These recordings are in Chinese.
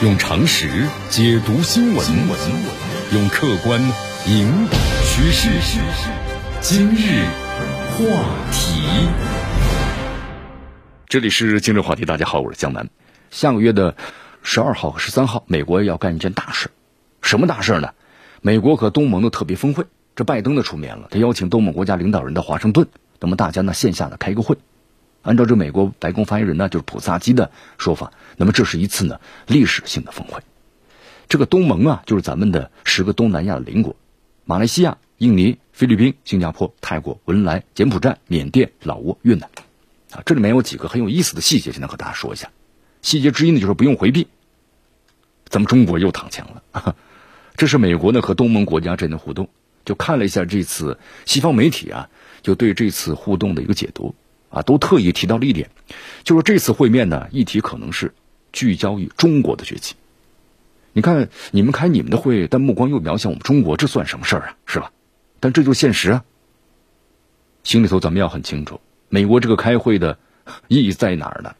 用常识解读新闻，用客观引导趋势。今日话题，这里是今日话题。大家好，我是江南。下个月的十二号和十三号，美国要干一件大事，什么大事呢？美国和东盟的特别峰会，这拜登呢出面了，他邀请东盟国家领导人到华盛顿，那么大家呢线下呢开个会。按照这美国白宫发言人呢，就是普萨基的说法，那么这是一次呢历史性的峰会。这个东盟啊，就是咱们的十个东南亚的邻国：马来西亚、印尼、菲律宾、新加坡、泰国、文莱、柬埔寨、缅甸、老挝、越南。啊，这里面有几个很有意思的细节，现在和大家说一下。细节之一呢，就是不用回避，咱们中国又躺枪了。这是美国呢和东盟国家之间的互动。就看了一下这次西方媒体啊，就对这次互动的一个解读。啊，都特意提到了一点，就是这次会面呢，议题可能是聚焦于中国的崛起。你看，你们开你们的会，但目光又瞄向我们中国，这算什么事儿啊？是吧？但这就是现实啊。心里头咱们要很清楚，美国这个开会的 意义在哪儿呢？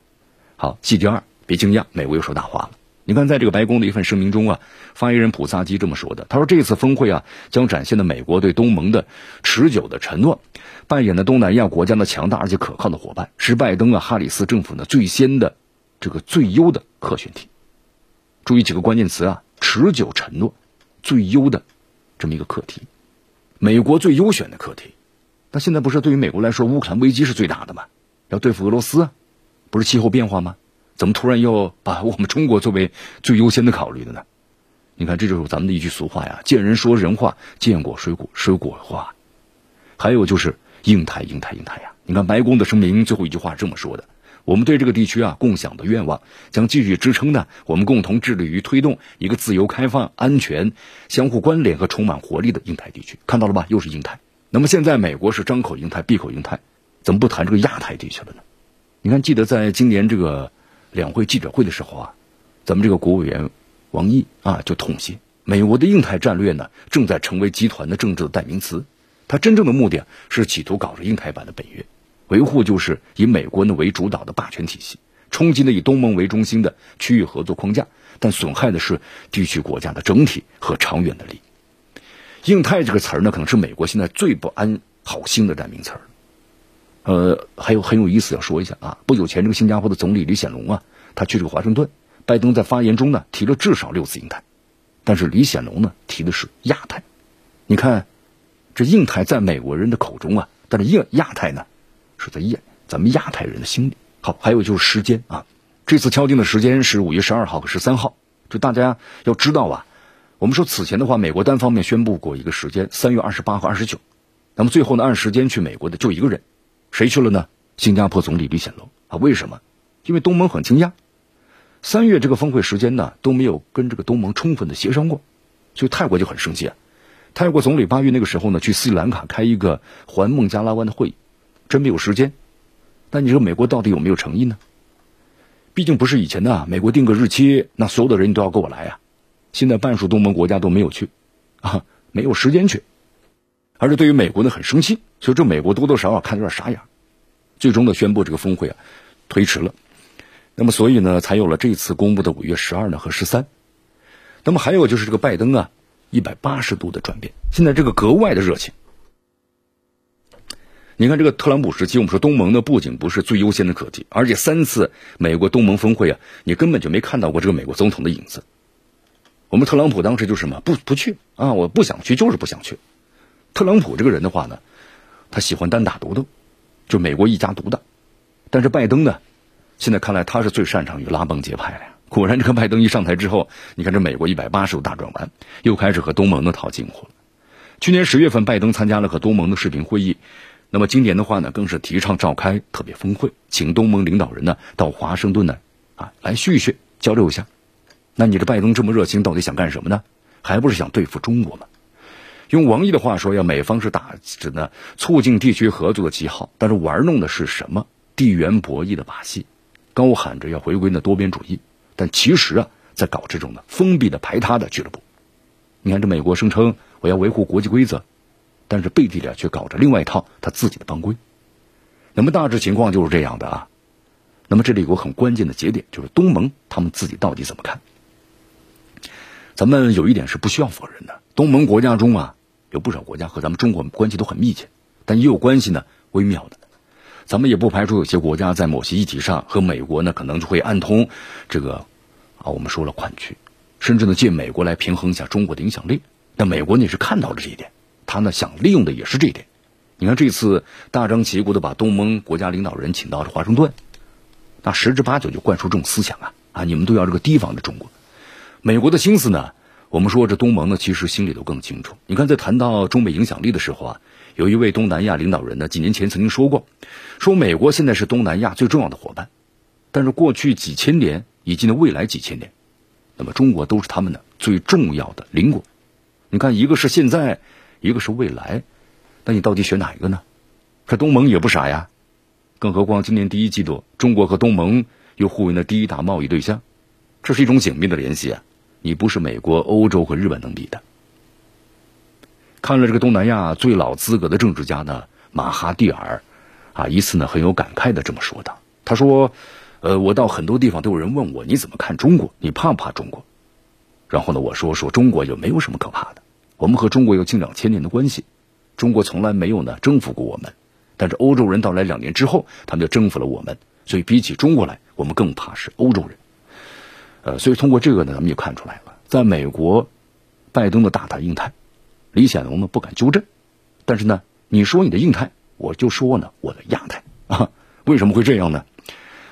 好，细节二，别惊讶，美国又说大话了。你看，在这个白宫的一份声明中啊，发言人普萨基这么说的：“他说，这次峰会啊，将展现了美国对东盟的持久的承诺，扮演了东南亚国家的强大而且可靠的伙伴，是拜登啊、哈里斯政府呢最先的这个最优的可选题。注意几个关键词啊：持久承诺、最优的这么一个课题，美国最优选的课题。那现在不是对于美国来说，乌克兰危机是最大的吗？要对付俄罗斯，不是气候变化吗？”怎么突然又把我们中国作为最优先的考虑的呢？你看，这就是咱们的一句俗话呀：“见人说人话，见果说果说果话。”还有就是印太，印太，印太呀！你看白宫的声明最后一句话这么说的：“我们对这个地区啊共享的愿望，将继续支撑呢。我们共同致力于推动一个自由、开放、安全、相互关联和充满活力的印太地区。”看到了吧？又是印太。那么现在美国是张口印太，闭口印太，怎么不谈这个亚太地区了呢？你看，记得在今年这个。两会记者会的时候啊，咱们这个国务委员王毅啊就痛心，美国的印太战略呢正在成为集团的政治的代名词。它真正的目的是企图搞着印太版的北约，维护就是以美国呢为主导的霸权体系，冲击呢以东盟为中心的区域合作框架，但损害的是地区国家的整体和长远的利益。印太这个词儿呢，可能是美国现在最不安好心的代名词儿。呃，还有很有意思要说一下啊，不久前这个新加坡的总理李显龙啊，他去这个华盛顿，拜登在发言中呢提了至少六次印太，但是李显龙呢提的是亚太。你看，这印太在美国人的口中啊，但是亚亚太呢是在亚咱们亚太人的心里。好，还有就是时间啊，这次敲定的时间是五月十二号和十三号，就大家要知道啊，我们说此前的话，美国单方面宣布过一个时间，三月二十八和二十九，那么最后呢按时间去美国的就一个人。谁去了呢？新加坡总理李显龙啊？为什么？因为东盟很惊讶，三月这个峰会时间呢都没有跟这个东盟充分的协商过，所以泰国就很生气啊。泰国总理八月那个时候呢去斯里兰卡开一个环孟加拉湾的会议，真没有时间。那你说美国到底有没有诚意呢？毕竟不是以前的美国定个日期，那所有的人都要跟我来啊。现在半数东盟国家都没有去，啊，没有时间去。而且对于美国呢很生气，所以这美国多多少少看有点傻眼，最终呢宣布这个峰会啊推迟了，那么所以呢才有了这次公布的五月十二呢和十三，那么还有就是这个拜登啊一百八十度的转变，现在这个格外的热情。你看这个特朗普时期，我们说东盟呢不仅不是最优先的课题，而且三次美国东盟峰会啊，你根本就没看到过这个美国总统的影子。我们特朗普当时就什么不不去啊，我不想去就是不想去。特朗普这个人的话呢，他喜欢单打独斗，就美国一家独大。但是拜登呢，现在看来他是最擅长于拉帮结派的呀。果然，这个拜登一上台之后，你看这美国一百八十度大转弯，又开始和东盟的套近乎了。去年十月份，拜登参加了和东盟的视频会议，那么今年的话呢，更是提倡召开特别峰会，请东盟领导人呢到华盛顿呢啊来叙一叙，交流一下。那你这拜登这么热情，到底想干什么呢？还不是想对付中国吗？用王毅的话说，要美方是打着呢促进地区合作的旗号，但是玩弄的是什么地缘博弈的把戏，高喊着要回归呢多边主义，但其实啊在搞这种呢封闭的排他的俱乐部。你看这美国声称我要维护国际规则，但是背地里却搞着另外一套他自己的帮规。那么大致情况就是这样的啊。那么这里有个很关键的节点，就是东盟他们自己到底怎么看？咱们有一点是不需要否认的，东盟国家中啊，有不少国家和咱们中国关系都很密切，但也有关系呢微妙的。咱们也不排除有些国家在某些议题上和美国呢可能就会暗通这个啊，我们说了款曲，甚至呢借美国来平衡一下中国的影响力。那美国呢也是看到了这一点，他呢想利用的也是这一点。你看这次大张旗鼓的把东盟国家领导人请到了华盛顿，那十之八九就灌输这种思想啊啊，你们都要这个提防着中国。美国的心思呢，我们说这东盟呢其实心里都更清楚。你看在谈到中美影响力的时候啊，有一位东南亚领导人呢几年前曾经说过，说美国现在是东南亚最重要的伙伴，但是过去几千年以及呢未来几千年，那么中国都是他们的最重要的邻国。你看一个是现在，一个是未来。那你到底选哪一个呢？这东盟也不傻呀，更何况今年第一季度，中国和东盟又互为了第一大贸易对象，这是一种紧密的联系啊！你不是美国、欧洲和日本能比的。看了这个东南亚最老资格的政治家呢，马哈蒂尔，啊，一次呢很有感慨的这么说道：“他说，呃，我到很多地方都有人问我你怎么看中国，你怕不怕中国？然后呢，我说说中国就没有什么可怕的，我们和中国有近两千年的关系。”中国从来没有呢征服过我们，但是欧洲人到来两年之后，他们就征服了我们，所以比起中国来，我们更怕是欧洲人。呃，所以通过这个呢，咱们就看出来了，在美国，拜登的大谈印太，李显龙呢不敢纠正，但是呢，你说你的印太，我就说呢我的亚太 啊，为什么会这样呢？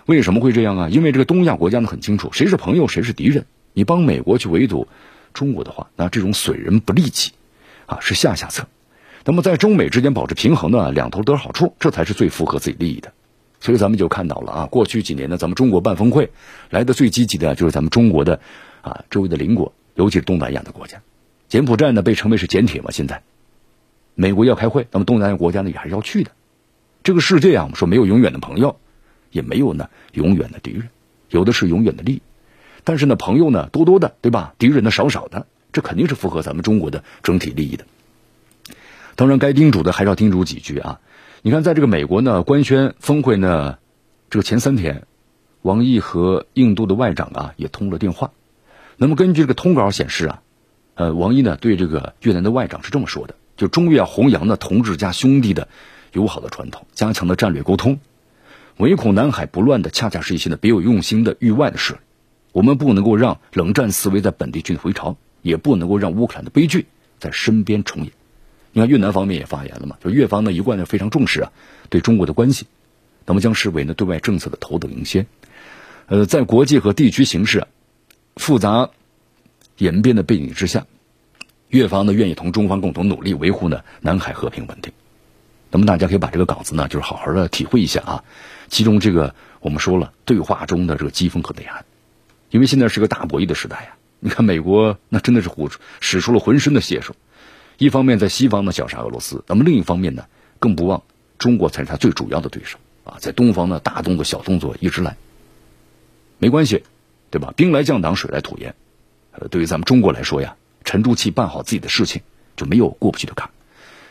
为什么会这样啊？因为这个东亚国家呢很清楚谁是朋友谁是敌人，你帮美国去围堵中国的话，那这种损人不利己啊是下下策。那么在中美之间保持平衡呢，两头得好处，这才是最符合自己利益的。所以咱们就看到了啊，过去几年呢，咱们中国办峰会来的最积极的就是咱们中国的啊周围的邻国，尤其是东南亚的国家。柬埔寨呢被称为是简铁嘛，现在美国要开会，那么东南亚国家呢也还是要去的。这个世界啊，我们说没有永远的朋友，也没有呢永远的敌人，有的是永远的利益。但是呢，朋友呢多多的，对吧？敌人呢少少的，这肯定是符合咱们中国的整体利益的。当然，该叮嘱的还是要叮嘱几句啊！你看，在这个美国呢官宣峰会呢，这个前三天，王毅和印度的外长啊也通了电话。那么根据这个通稿显示啊，呃，王毅呢对这个越南的外长是这么说的：，就中越弘扬的同志加兄弟的友好的传统，加强的战略沟通，唯恐南海不乱的，恰恰是一些呢别有用心的域外的势力。我们不能够让冷战思维在本地军回潮，也不能够让乌克兰的悲剧在身边重演。你看越南方面也发言了嘛，就越方呢一贯呢非常重视啊对中国的关系，那么将视为呢对外政策的头等优先。呃，在国际和地区形势复杂演变的背景之下，越方呢愿意同中方共同努力维护呢南海和平稳定。那么大家可以把这个稿子呢就是好好的体会一下啊，其中这个我们说了对话中的这个机锋和内涵，因为现在是个大博弈的时代呀。你看美国那真的是使使出了浑身的解数。一方面在西方呢绞杀俄罗斯，那么另一方面呢，更不忘中国才是他最主要的对手啊！在东方呢，大动作小动作一直来，没关系，对吧？兵来将挡，水来土掩。呃，对于咱们中国来说呀，沉住气办好自己的事情，就没有过不去的坎。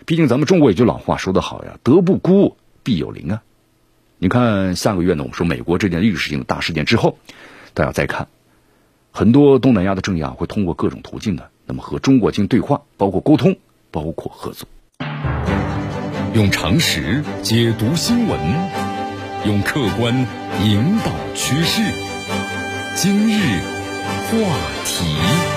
毕竟咱们中国有句老话说得好呀：“德不孤，必有邻啊。”你看下个月呢，我们说美国这件历史性的大事件之后，大家再看，很多东南亚的政要会通过各种途径呢。那么和中国进行对话，包括沟通，包括合作，用常识解读新闻，用客观引导趋势。今日话题。